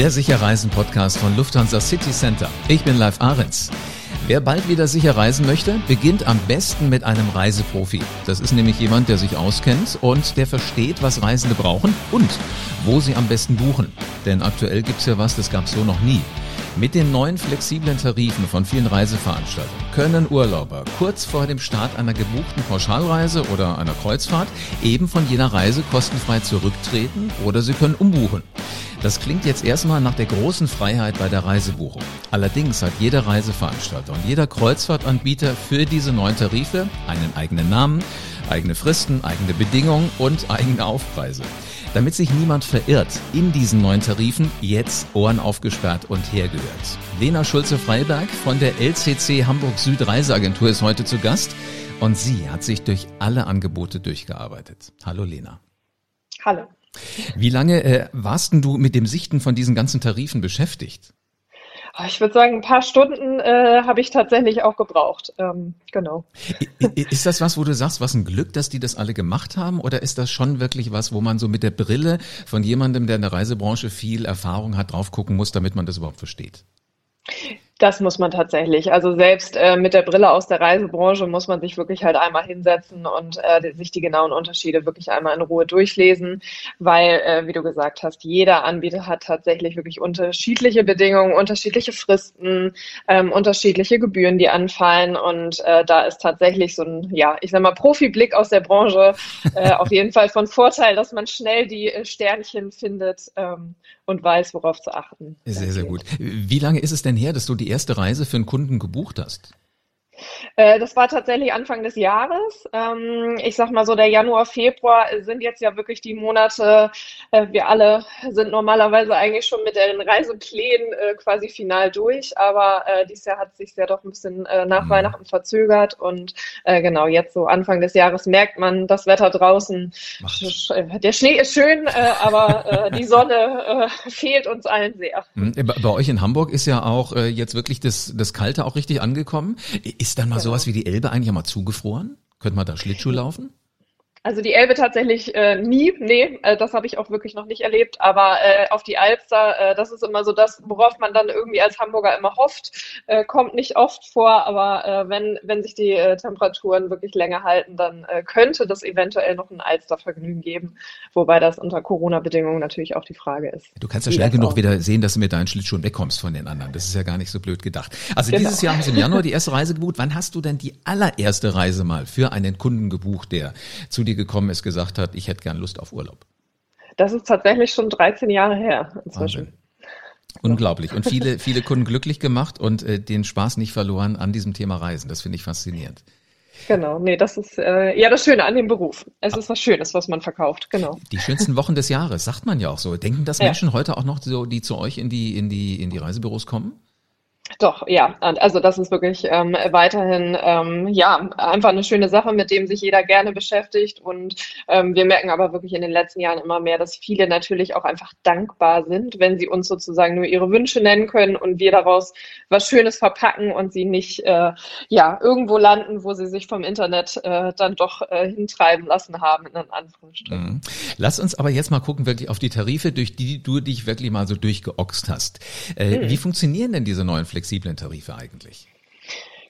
Der Sicherreisen-Podcast von Lufthansa City Center. Ich bin Live Ahrens. Wer bald wieder sicher reisen möchte, beginnt am besten mit einem Reiseprofi. Das ist nämlich jemand, der sich auskennt und der versteht, was Reisende brauchen und wo sie am besten buchen. Denn aktuell gibt's ja was, das gab's so noch nie. Mit den neuen flexiblen Tarifen von vielen Reiseveranstaltern können Urlauber kurz vor dem Start einer gebuchten Pauschalreise oder einer Kreuzfahrt eben von jener Reise kostenfrei zurücktreten oder sie können umbuchen. Das klingt jetzt erstmal nach der großen Freiheit bei der Reisebuchung. Allerdings hat jeder Reiseveranstalter und jeder Kreuzfahrtanbieter für diese neuen Tarife einen eigenen Namen, eigene Fristen, eigene Bedingungen und eigene Aufpreise. Damit sich niemand verirrt, in diesen neuen Tarifen jetzt Ohren aufgesperrt und hergehört. Lena Schulze-Freiberg von der LCC Hamburg Süd Reiseagentur ist heute zu Gast und sie hat sich durch alle Angebote durchgearbeitet. Hallo Lena. Hallo. Wie lange äh, warst denn du mit dem Sichten von diesen ganzen Tarifen beschäftigt? Ah, ich würde sagen, ein paar Stunden äh, habe ich tatsächlich auch gebraucht. Ähm, genau. Ist das was, wo du sagst, was ein Glück, dass die das alle gemacht haben? Oder ist das schon wirklich was, wo man so mit der Brille von jemandem, der in der Reisebranche viel Erfahrung hat, drauf gucken muss, damit man das überhaupt versteht? Das muss man tatsächlich. Also selbst äh, mit der Brille aus der Reisebranche muss man sich wirklich halt einmal hinsetzen und äh, sich die genauen Unterschiede wirklich einmal in Ruhe durchlesen, weil, äh, wie du gesagt hast, jeder Anbieter hat tatsächlich wirklich unterschiedliche Bedingungen, unterschiedliche Fristen, ähm, unterschiedliche Gebühren, die anfallen und äh, da ist tatsächlich so ein, ja, ich sag mal, Profiblick aus der Branche äh, auf jeden Fall von Vorteil, dass man schnell die äh, Sternchen findet ähm, und weiß, worauf zu achten. Sehr, sehr gut. Wie lange ist es denn her, dass du die erste Reise für einen Kunden gebucht hast? Äh, das war tatsächlich Anfang des Jahres. Ähm, ich sag mal so, der Januar, Februar sind jetzt ja wirklich die Monate. Äh, wir alle sind normalerweise eigentlich schon mit den Reiseplänen äh, quasi final durch, aber dieses Jahr hat sich ja doch ein bisschen nach mhm. Weihnachten verzögert und genau jetzt so Anfang des Jahres merkt man das Wetter draußen. Der Schnee ist schön, aber die Sonne fehlt uns allen sehr. Mhm. Bei euch in Hamburg ist ja auch jetzt wirklich das, das Kalte auch richtig angekommen. Ist ist dann mal genau. sowas wie die Elbe eigentlich mal zugefroren? Könnte man da Schlittschuh laufen? Also die Elbe tatsächlich äh, nie, nee, äh, das habe ich auch wirklich noch nicht erlebt. Aber äh, auf die Alster, äh, das ist immer so das, worauf man dann irgendwie als Hamburger immer hofft. Äh, kommt nicht oft vor, aber äh, wenn, wenn sich die äh, Temperaturen wirklich länger halten, dann äh, könnte das eventuell noch ein Alstervergnügen geben. Wobei das unter Corona-Bedingungen natürlich auch die Frage ist. Du kannst ja schnell genug wieder sehen, dass du mit deinen Schlittschuhen wegkommst von den anderen. Das ist ja gar nicht so blöd gedacht. Also genau. dieses Jahr haben Sie im Januar die erste Reise gebucht. Wann hast du denn die allererste Reise mal für einen Kunden gebucht, der zu dir gekommen ist, gesagt hat, ich hätte gern Lust auf Urlaub? Das ist tatsächlich schon 13 Jahre her inzwischen. Wahnsinn. Unglaublich. Und viele, viele Kunden glücklich gemacht und äh, den Spaß nicht verloren an diesem Thema Reisen. Das finde ich faszinierend. Genau, nee, das ist äh, ja das Schöne an dem Beruf. Es ist was Schönes, was man verkauft, genau. Die schönsten Wochen des Jahres, sagt man ja auch so. Denken das Menschen ja. heute auch noch so, die zu euch in die, in die, in die Reisebüros kommen? Doch, ja. Also das ist wirklich ähm, weiterhin ähm, ja einfach eine schöne Sache, mit dem sich jeder gerne beschäftigt. Und ähm, wir merken aber wirklich in den letzten Jahren immer mehr, dass viele natürlich auch einfach dankbar sind, wenn sie uns sozusagen nur ihre Wünsche nennen können und wir daraus was Schönes verpacken und sie nicht äh, ja irgendwo landen, wo sie sich vom Internet äh, dann doch äh, hintreiben lassen haben, in Anführungsstrichen. Mhm. Lass uns aber jetzt mal gucken, wirklich auf die Tarife, durch die du dich wirklich mal so durchgeoxt hast. Äh, mhm. Wie funktionieren denn diese neuen Flexibilität? Flexiblen Tarife eigentlich?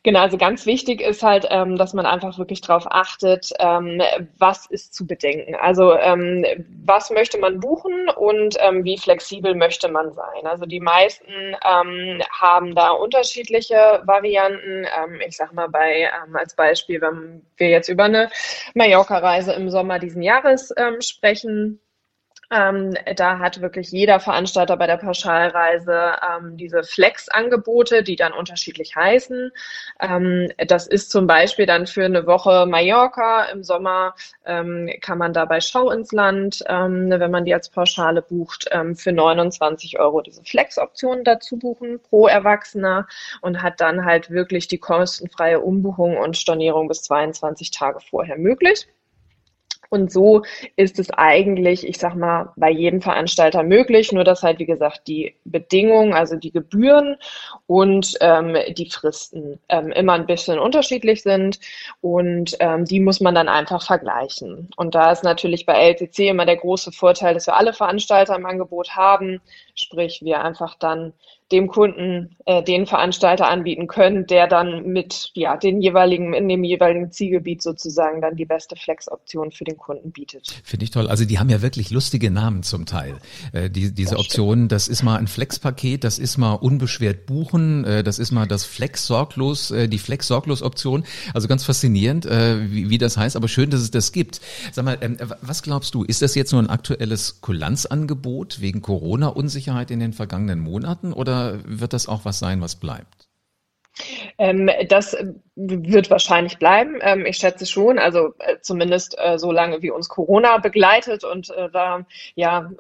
Genau, also ganz wichtig ist halt, ähm, dass man einfach wirklich darauf achtet, ähm, was ist zu bedenken. Also ähm, was möchte man buchen und ähm, wie flexibel möchte man sein. Also die meisten ähm, haben da unterschiedliche Varianten. Ähm, ich sage mal bei als Beispiel, wenn wir jetzt über eine Mallorca-Reise im Sommer diesen Jahres sprechen ähm, da hat wirklich jeder Veranstalter bei der Pauschalreise ähm, diese Flex-Angebote, die dann unterschiedlich heißen. Ähm, das ist zum Beispiel dann für eine Woche Mallorca im Sommer, ähm, kann man dabei Schau ins Land, ähm, wenn man die als Pauschale bucht, ähm, für 29 Euro diese Flex-Option dazu buchen pro Erwachsener und hat dann halt wirklich die kostenfreie Umbuchung und Stornierung bis 22 Tage vorher möglich. Und so ist es eigentlich, ich sag mal, bei jedem Veranstalter möglich, nur dass halt, wie gesagt, die Bedingungen, also die Gebühren und ähm, die Fristen ähm, immer ein bisschen unterschiedlich sind und ähm, die muss man dann einfach vergleichen. Und da ist natürlich bei LTC immer der große Vorteil, dass wir alle Veranstalter im Angebot haben, sprich wir einfach dann dem Kunden äh, den Veranstalter anbieten können, der dann mit ja, den jeweiligen, in dem jeweiligen Zielgebiet sozusagen dann die beste Flex-Option für den Kunden bietet. Finde ich toll. Also die haben ja wirklich lustige Namen zum Teil. Äh, die, diese das Optionen, das ist mal ein Flex-Paket, das ist mal unbeschwert buchen, äh, das ist mal das Flex sorglos, äh, die Flex sorglos Option. Also ganz faszinierend, äh, wie, wie das heißt, aber schön, dass es das gibt. Sag mal, ähm, was glaubst du, ist das jetzt nur ein aktuelles Kulanzangebot wegen Corona-Unsicherheit in den vergangenen Monaten oder wird das auch was sein, was bleibt? Ähm, das wird wahrscheinlich bleiben. Ähm, ich schätze schon, also äh, zumindest äh, so lange wie uns Corona begleitet und äh, da ja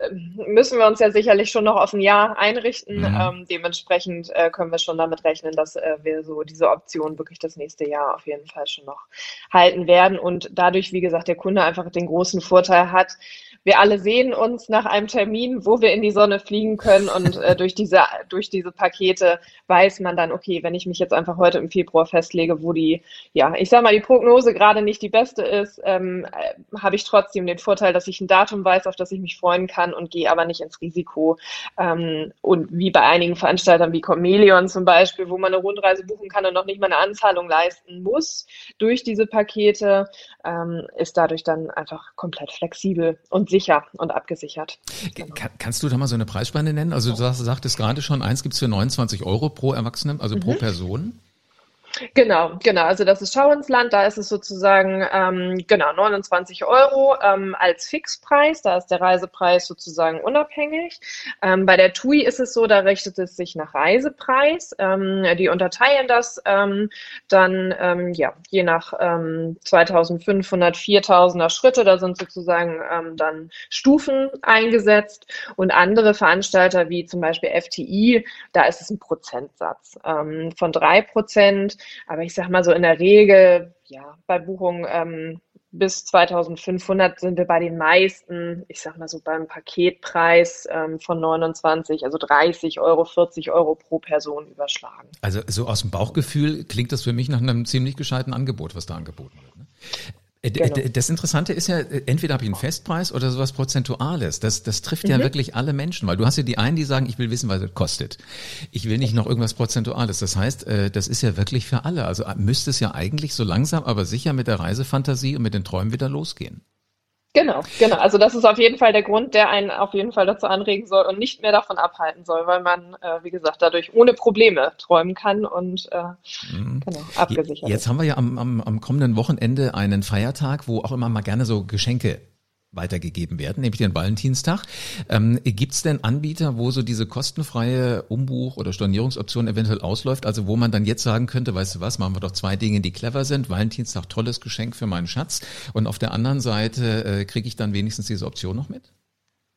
müssen wir uns ja sicherlich schon noch auf ein Jahr einrichten. Mhm. Ähm, dementsprechend äh, können wir schon damit rechnen, dass äh, wir so diese Option wirklich das nächste Jahr auf jeden Fall schon noch halten werden und dadurch, wie gesagt, der Kunde einfach den großen Vorteil hat, wir alle sehen uns nach einem Termin, wo wir in die Sonne fliegen können und äh, durch diese durch diese Pakete weiß man dann, okay, wenn ich mich jetzt einfach heute im Februar festlege, wo die, ja, ich sag mal, die Prognose gerade nicht die beste ist, ähm, äh, habe ich trotzdem den Vorteil, dass ich ein Datum weiß, auf das ich mich freuen kann und gehe aber nicht ins Risiko. Ähm, und wie bei einigen Veranstaltern wie Comelion zum Beispiel, wo man eine Rundreise buchen kann und noch nicht mal eine Anzahlung leisten muss durch diese Pakete, ähm, ist dadurch dann einfach komplett flexibel und sicher und abgesichert. Genau. kannst du da mal so eine Preisspanne nennen? Also du sagtest gerade schon, eins gibt es für 29 Euro pro Erwachsenen, also mhm. pro Person. Genau, genau. Also das ist Schau ins Land. Da ist es sozusagen ähm, genau 29 Euro ähm, als Fixpreis. Da ist der Reisepreis sozusagen unabhängig. Ähm, bei der TUI ist es so, da richtet es sich nach Reisepreis. Ähm, die unterteilen das ähm, dann ähm, ja je nach ähm, 2500, 4000er Schritte. Da sind sozusagen ähm, dann Stufen eingesetzt und andere Veranstalter wie zum Beispiel FTI, da ist es ein Prozentsatz ähm, von drei Prozent. Aber ich sage mal so in der Regel, ja, bei Buchungen ähm, bis 2500 sind wir bei den meisten, ich sag mal so beim Paketpreis ähm, von 29, also 30 Euro, 40 Euro pro Person überschlagen. Also so aus dem Bauchgefühl klingt das für mich nach einem ziemlich gescheiten Angebot, was da angeboten wird. Ne? Äh, genau. Das Interessante ist ja, äh, entweder habe ich einen Festpreis oder sowas Prozentuales. Das, das trifft mhm. ja wirklich alle Menschen, weil du hast ja die einen, die sagen, ich will wissen, was es kostet. Ich will nicht noch irgendwas Prozentuales. Das heißt, äh, das ist ja wirklich für alle. Also müsste es ja eigentlich so langsam, aber sicher mit der Reisefantasie und mit den Träumen wieder losgehen. Genau, genau. Also das ist auf jeden Fall der Grund, der einen auf jeden Fall dazu anregen soll und nicht mehr davon abhalten soll, weil man, äh, wie gesagt, dadurch ohne Probleme träumen kann und äh, mhm. genau, abgesichert. Jetzt haben wir ja am, am, am kommenden Wochenende einen Feiertag, wo auch immer mal gerne so Geschenke weitergegeben werden, nämlich den Valentinstag. Ähm, Gibt es denn Anbieter, wo so diese kostenfreie Umbuch- oder Stornierungsoption eventuell ausläuft, also wo man dann jetzt sagen könnte, weißt du was, machen wir doch zwei Dinge, die clever sind. Valentinstag, tolles Geschenk für meinen Schatz. Und auf der anderen Seite äh, kriege ich dann wenigstens diese Option noch mit?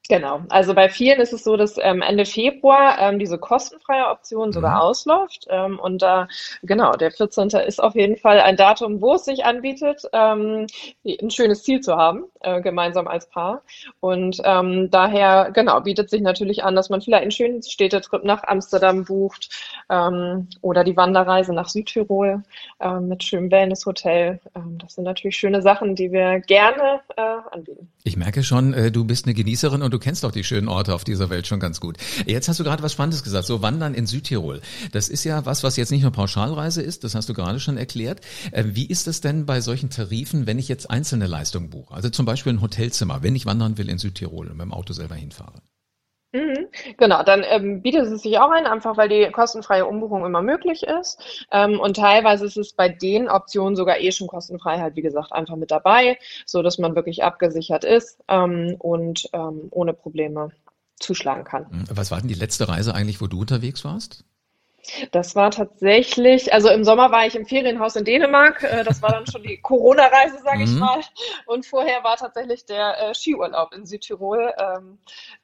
Genau, also bei vielen ist es so, dass ähm, Ende Februar ähm, diese kostenfreie Option sogar mhm. ausläuft. Ähm, und da, äh, genau, der 14. ist auf jeden Fall ein Datum, wo es sich anbietet, ähm, ein schönes Ziel zu haben, äh, gemeinsam als Paar. Und ähm, daher, genau, bietet sich natürlich an, dass man vielleicht einen schönen Städtetrip nach Amsterdam bucht ähm, oder die Wanderreise nach Südtirol äh, mit schönem Wellnesshotel. Ähm, das sind natürlich schöne Sachen, die wir gerne äh, anbieten. Ich merke schon, äh, du bist eine Genießerin und du kennst doch die schönen Orte auf dieser Welt schon ganz gut. Jetzt hast du gerade was Spannendes gesagt, so Wandern in Südtirol. Das ist ja was, was jetzt nicht nur Pauschalreise ist, das hast du gerade schon erklärt. Äh, wie ist es denn bei solchen Tarifen, wenn ich jetzt einzelne Leistungen buche? Also zum Beispiel ein Hotelzimmer, wenn ich wandern will in Südtirol und mit dem Auto selber hinfahre. Mhm. Genau, dann ähm, bietet es sich auch ein, einfach weil die kostenfreie Umbuchung immer möglich ist. Ähm, und teilweise ist es bei den Optionen sogar eh schon kostenfrei halt, wie gesagt, einfach mit dabei, so dass man wirklich abgesichert ist ähm, und ähm, ohne Probleme zuschlagen kann. Mhm. Was war denn die letzte Reise eigentlich, wo du unterwegs warst? Das war tatsächlich, also im Sommer war ich im Ferienhaus in Dänemark. Äh, das war dann schon die Corona-Reise, sage mhm. ich mal. Und vorher war tatsächlich der äh, Skiurlaub in Südtirol ähm,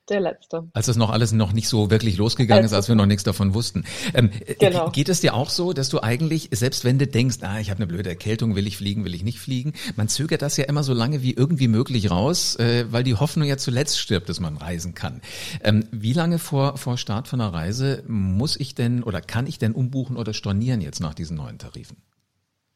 der letzte. Als das noch alles noch nicht so wirklich losgegangen als ist, als wir noch nichts davon wussten. Ähm, äh, genau. Geht es dir auch so, dass du eigentlich, selbst wenn du denkst, ah, ich habe eine blöde Erkältung, will ich fliegen, will ich nicht fliegen, man zögert das ja immer so lange wie irgendwie möglich raus, äh, weil die Hoffnung ja zuletzt stirbt, dass man reisen kann. Ähm, wie lange vor, vor Start von einer Reise muss ich denn oder kann ich denn umbuchen oder stornieren jetzt nach diesen neuen Tarifen?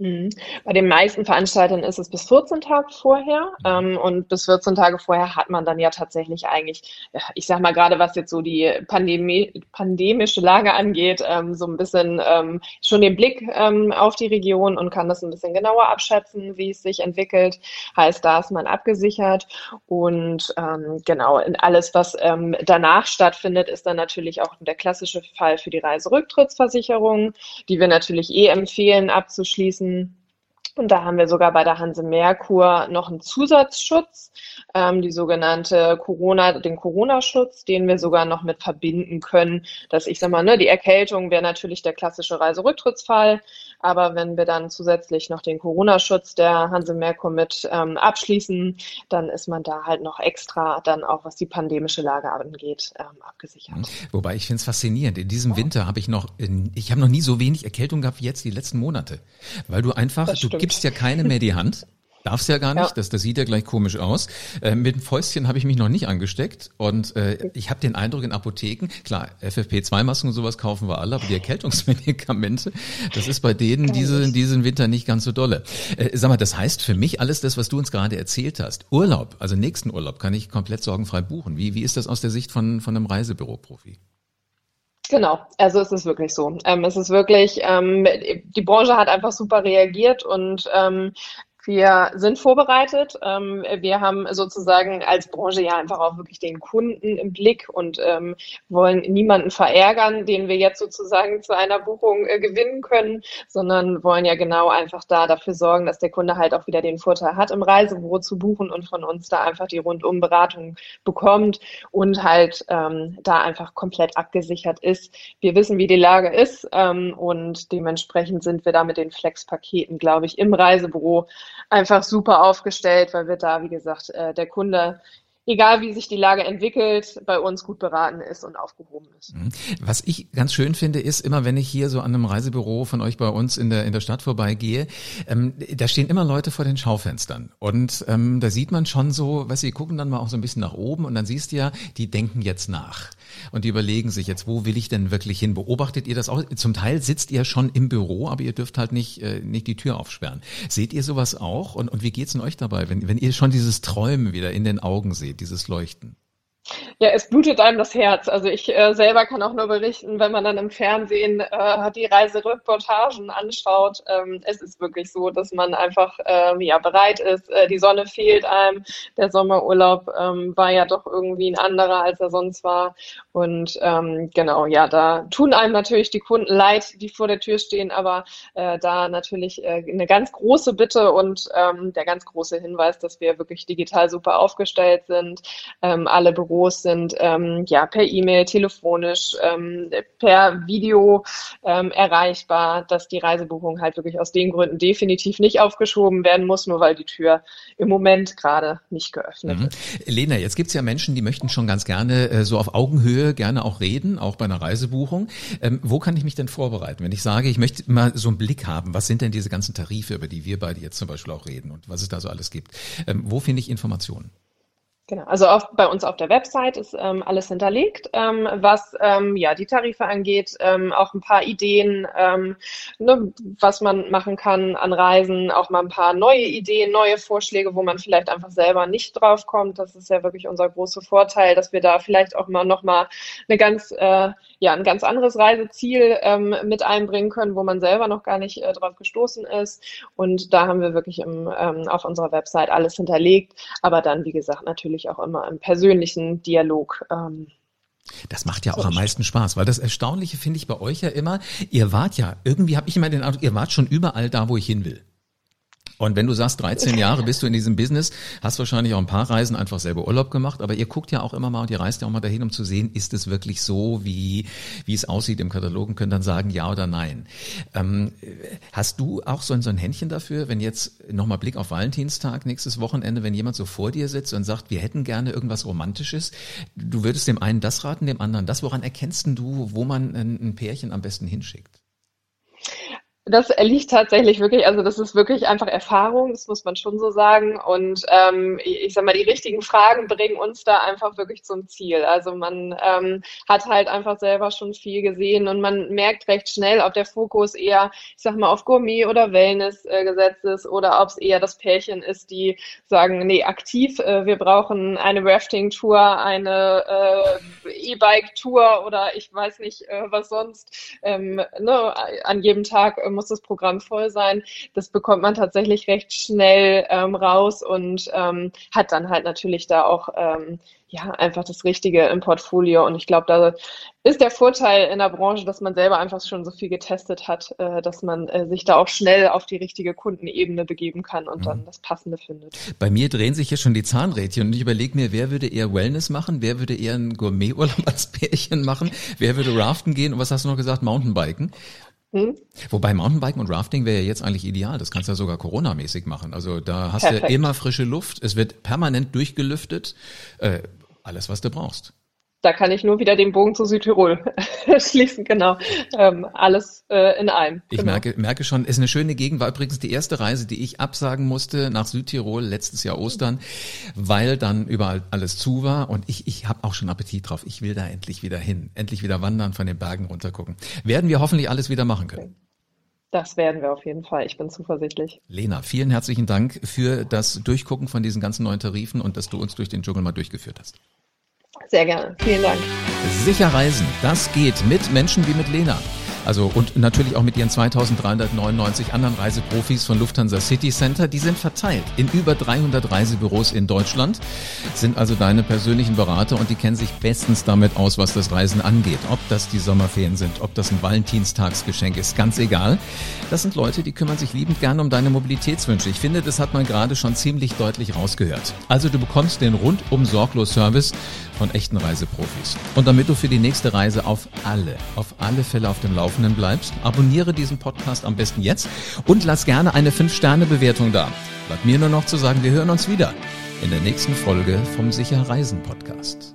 Mhm. Bei den meisten Veranstaltern ist es bis 14 Tage vorher mhm. ähm, und bis 14 Tage vorher hat man dann ja tatsächlich eigentlich, ich sag mal gerade was jetzt so die Pandemie, pandemische Lage angeht, ähm, so ein bisschen ähm, schon den Blick ähm, auf die Region und kann das ein bisschen genauer abschätzen, wie es sich entwickelt. Heißt, da ist man abgesichert und ähm, genau, alles, was ähm, danach stattfindet, ist dann natürlich auch der klassische Fall für die Reiserücktrittsversicherung, die wir natürlich eh empfehlen abzuschließen um, und da haben wir sogar bei der Hanse Merkur noch einen Zusatzschutz, ähm, die sogenannte Corona, den Corona-Schutz, den wir sogar noch mit verbinden können. Dass ich sag mal, ne, die Erkältung wäre natürlich der klassische Reiserücktrittsfall, aber wenn wir dann zusätzlich noch den Corona-Schutz der Hanse Merkur mit ähm, abschließen, dann ist man da halt noch extra dann auch, was die pandemische Lage angeht, ähm, abgesichert. Mhm. Wobei ich finde es faszinierend. In diesem Winter habe ich noch, ich habe noch nie so wenig Erkältung gehabt wie jetzt die letzten Monate, weil du einfach, du gibst ja keine mehr die Hand. Darfst ja gar nicht, ja. das, das sieht ja gleich komisch aus. Äh, mit dem Fäustchen habe ich mich noch nicht angesteckt und äh, ich habe den Eindruck in Apotheken, klar, FFP2-Masken und sowas kaufen wir alle, aber die Erkältungsmedikamente, das ist bei denen diese, diesen Winter nicht ganz so dolle. Äh, sag mal, das heißt für mich alles das, was du uns gerade erzählt hast. Urlaub, also nächsten Urlaub kann ich komplett sorgenfrei buchen. Wie, wie ist das aus der Sicht von, von einem Reisebüroprofi? Genau, also es ist wirklich so. Ähm, es ist wirklich, ähm, die Branche hat einfach super reagiert und ähm, wir sind vorbereitet. Ähm, wir haben sozusagen als Branche ja einfach auch wirklich den Kunden im Blick und ähm, wollen niemanden verärgern, den wir jetzt sozusagen zu einer Buchung äh, gewinnen können, sondern wollen ja genau einfach da dafür sorgen, dass der Kunde halt auch wieder den Vorteil hat, im Reisebüro zu buchen und von uns da einfach die Rundumberatung bekommt und halt ähm, da einfach komplett abgesichert ist. Wir wissen, wie die Lage ist und dementsprechend sind wir da mit den Flex-Paketen, glaube ich, im Reisebüro einfach super aufgestellt, weil wir da, wie gesagt, äh, der Kunde egal wie sich die Lage entwickelt, bei uns gut beraten ist und aufgehoben ist. Mhm. Was ich ganz schön finde, ist immer, wenn ich hier so an einem Reisebüro von euch bei uns in der, in der Stadt vorbeigehe, ähm, da stehen immer Leute vor den Schaufenstern. Und ähm, da sieht man schon so, weißt du, gucken dann mal auch so ein bisschen nach oben und dann siehst du ja, die denken jetzt nach. Und die überlegen sich jetzt, wo will ich denn wirklich hin? Beobachtet ihr das auch? Zum Teil sitzt ihr schon im Büro, aber ihr dürft halt nicht, äh, nicht die Tür aufsperren. Seht ihr sowas auch? Und, und wie geht's denn euch dabei, wenn, wenn ihr schon dieses Träumen wieder in den Augen seht? dieses Leuchten? Ja, es blutet einem das Herz. Also ich äh, selber kann auch nur berichten, wenn man dann im Fernsehen äh, die Reisereportagen anschaut. Ähm, es ist wirklich so, dass man einfach äh, ja bereit ist. Äh, die Sonne fehlt einem. Der Sommerurlaub ähm, war ja doch irgendwie ein anderer, als er sonst war. Und ähm, genau, ja, da tun einem natürlich die Kunden leid, die vor der Tür stehen, aber äh, da natürlich äh, eine ganz große Bitte und ähm, der ganz große Hinweis, dass wir wirklich digital super aufgestellt sind. Ähm, alle Büros Büros sind ähm, ja per E-Mail, telefonisch, ähm, per Video ähm, erreichbar, dass die Reisebuchung halt wirklich aus den Gründen definitiv nicht aufgeschoben werden muss, nur weil die Tür im Moment gerade nicht geöffnet mhm. ist. Lena, jetzt gibt's ja Menschen, die möchten schon ganz gerne äh, so auf Augenhöhe gerne auch reden, auch bei einer Reisebuchung. Ähm, wo kann ich mich denn vorbereiten, wenn ich sage, ich möchte mal so einen Blick haben, was sind denn diese ganzen Tarife, über die wir beide jetzt zum Beispiel auch reden und was es da so alles gibt? Ähm, wo finde ich Informationen? Genau, also auf, bei uns auf der Website ist ähm, alles hinterlegt, ähm, was ähm, ja die Tarife angeht, ähm, auch ein paar Ideen, ähm, ne, was man machen kann an Reisen, auch mal ein paar neue Ideen, neue Vorschläge, wo man vielleicht einfach selber nicht drauf kommt. Das ist ja wirklich unser großer Vorteil, dass wir da vielleicht auch mal noch mal eine ganz äh, ja ein ganz anderes Reiseziel ähm, mit einbringen können, wo man selber noch gar nicht äh, drauf gestoßen ist. Und da haben wir wirklich im, auf unserer Website alles hinterlegt, aber dann wie gesagt natürlich natürlich auch immer im persönlichen Dialog. Ähm, das macht ja auch am meisten Spaß, weil das Erstaunliche finde ich bei euch ja immer, ihr wart ja, irgendwie habe ich immer den Eindruck, ihr wart schon überall da, wo ich hin will. Und wenn du sagst, 13 Jahre bist du in diesem Business, hast wahrscheinlich auch ein paar Reisen einfach selber Urlaub gemacht, aber ihr guckt ja auch immer mal und ihr reist ja auch mal dahin, um zu sehen, ist es wirklich so, wie, wie es aussieht im Katalog und könnt dann sagen ja oder nein. Ähm, hast du auch so ein, so ein Händchen dafür, wenn jetzt nochmal Blick auf Valentinstag nächstes Wochenende, wenn jemand so vor dir sitzt und sagt, wir hätten gerne irgendwas Romantisches, du würdest dem einen das raten, dem anderen das, woran erkennst du, wo man ein, ein Pärchen am besten hinschickt? Das liegt tatsächlich wirklich, also das ist wirklich einfach Erfahrung, das muss man schon so sagen. Und ähm, ich sag mal, die richtigen Fragen bringen uns da einfach wirklich zum Ziel. Also man ähm, hat halt einfach selber schon viel gesehen und man merkt recht schnell, ob der Fokus eher, ich sag mal, auf Gourmet oder Wellness äh, gesetzt ist oder ob es eher das Pärchen ist, die sagen, nee, aktiv, äh, wir brauchen eine Rafting-Tour, eine äh, E-Bike-Tour oder ich weiß nicht, äh, was sonst. Ähm, ne, an jedem Tag muss das Programm voll sein. Das bekommt man tatsächlich recht schnell ähm, raus und ähm, hat dann halt natürlich da auch ähm, ja einfach das Richtige im Portfolio. Und ich glaube, da ist der Vorteil in der Branche, dass man selber einfach schon so viel getestet hat, äh, dass man äh, sich da auch schnell auf die richtige Kundenebene begeben kann und mhm. dann das Passende findet. Bei mir drehen sich hier schon die Zahnrädchen und ich überlege mir, wer würde eher Wellness machen, wer würde eher ein Gourmeturlaub als Pärchen machen, wer würde Raften gehen und was hast du noch gesagt, Mountainbiken? Hm? Wobei Mountainbiken und Rafting wäre ja jetzt eigentlich ideal. Das kannst du ja sogar Corona-mäßig machen. Also da hast Perfekt. du immer frische Luft. Es wird permanent durchgelüftet. Äh, alles, was du brauchst da kann ich nur wieder den Bogen zu Südtirol schließen, genau. Ähm, alles äh, in einem. Ich genau. merke, merke schon, ist eine schöne Gegend, war übrigens die erste Reise, die ich absagen musste nach Südtirol letztes Jahr Ostern, weil dann überall alles zu war und ich, ich habe auch schon Appetit drauf. Ich will da endlich wieder hin, endlich wieder wandern, von den Bergen runtergucken. Werden wir hoffentlich alles wieder machen können. Das werden wir auf jeden Fall. Ich bin zuversichtlich. Lena, vielen herzlichen Dank für das Durchgucken von diesen ganzen neuen Tarifen und dass du uns durch den Dschungel mal durchgeführt hast. Sehr gerne. Vielen Dank. Sicher reisen, das geht mit Menschen wie mit Lena. Also und natürlich auch mit ihren 2399 anderen Reiseprofis von Lufthansa City Center. Die sind verteilt in über 300 Reisebüros in Deutschland, sind also deine persönlichen Berater und die kennen sich bestens damit aus, was das Reisen angeht. Ob das die Sommerferien sind, ob das ein Valentinstagsgeschenk ist, ganz egal. Das sind Leute, die kümmern sich liebend gerne um deine Mobilitätswünsche. Ich finde, das hat man gerade schon ziemlich deutlich rausgehört. Also du bekommst den rundum sorglos Service von echten Reiseprofis. Und damit du für die nächste Reise auf alle, auf alle Fälle auf dem Laufenden bleibst, abonniere diesen Podcast am besten jetzt und lass gerne eine 5-Sterne-Bewertung da. Bleibt mir nur noch zu sagen, wir hören uns wieder in der nächsten Folge vom Sicher Reisen Podcast.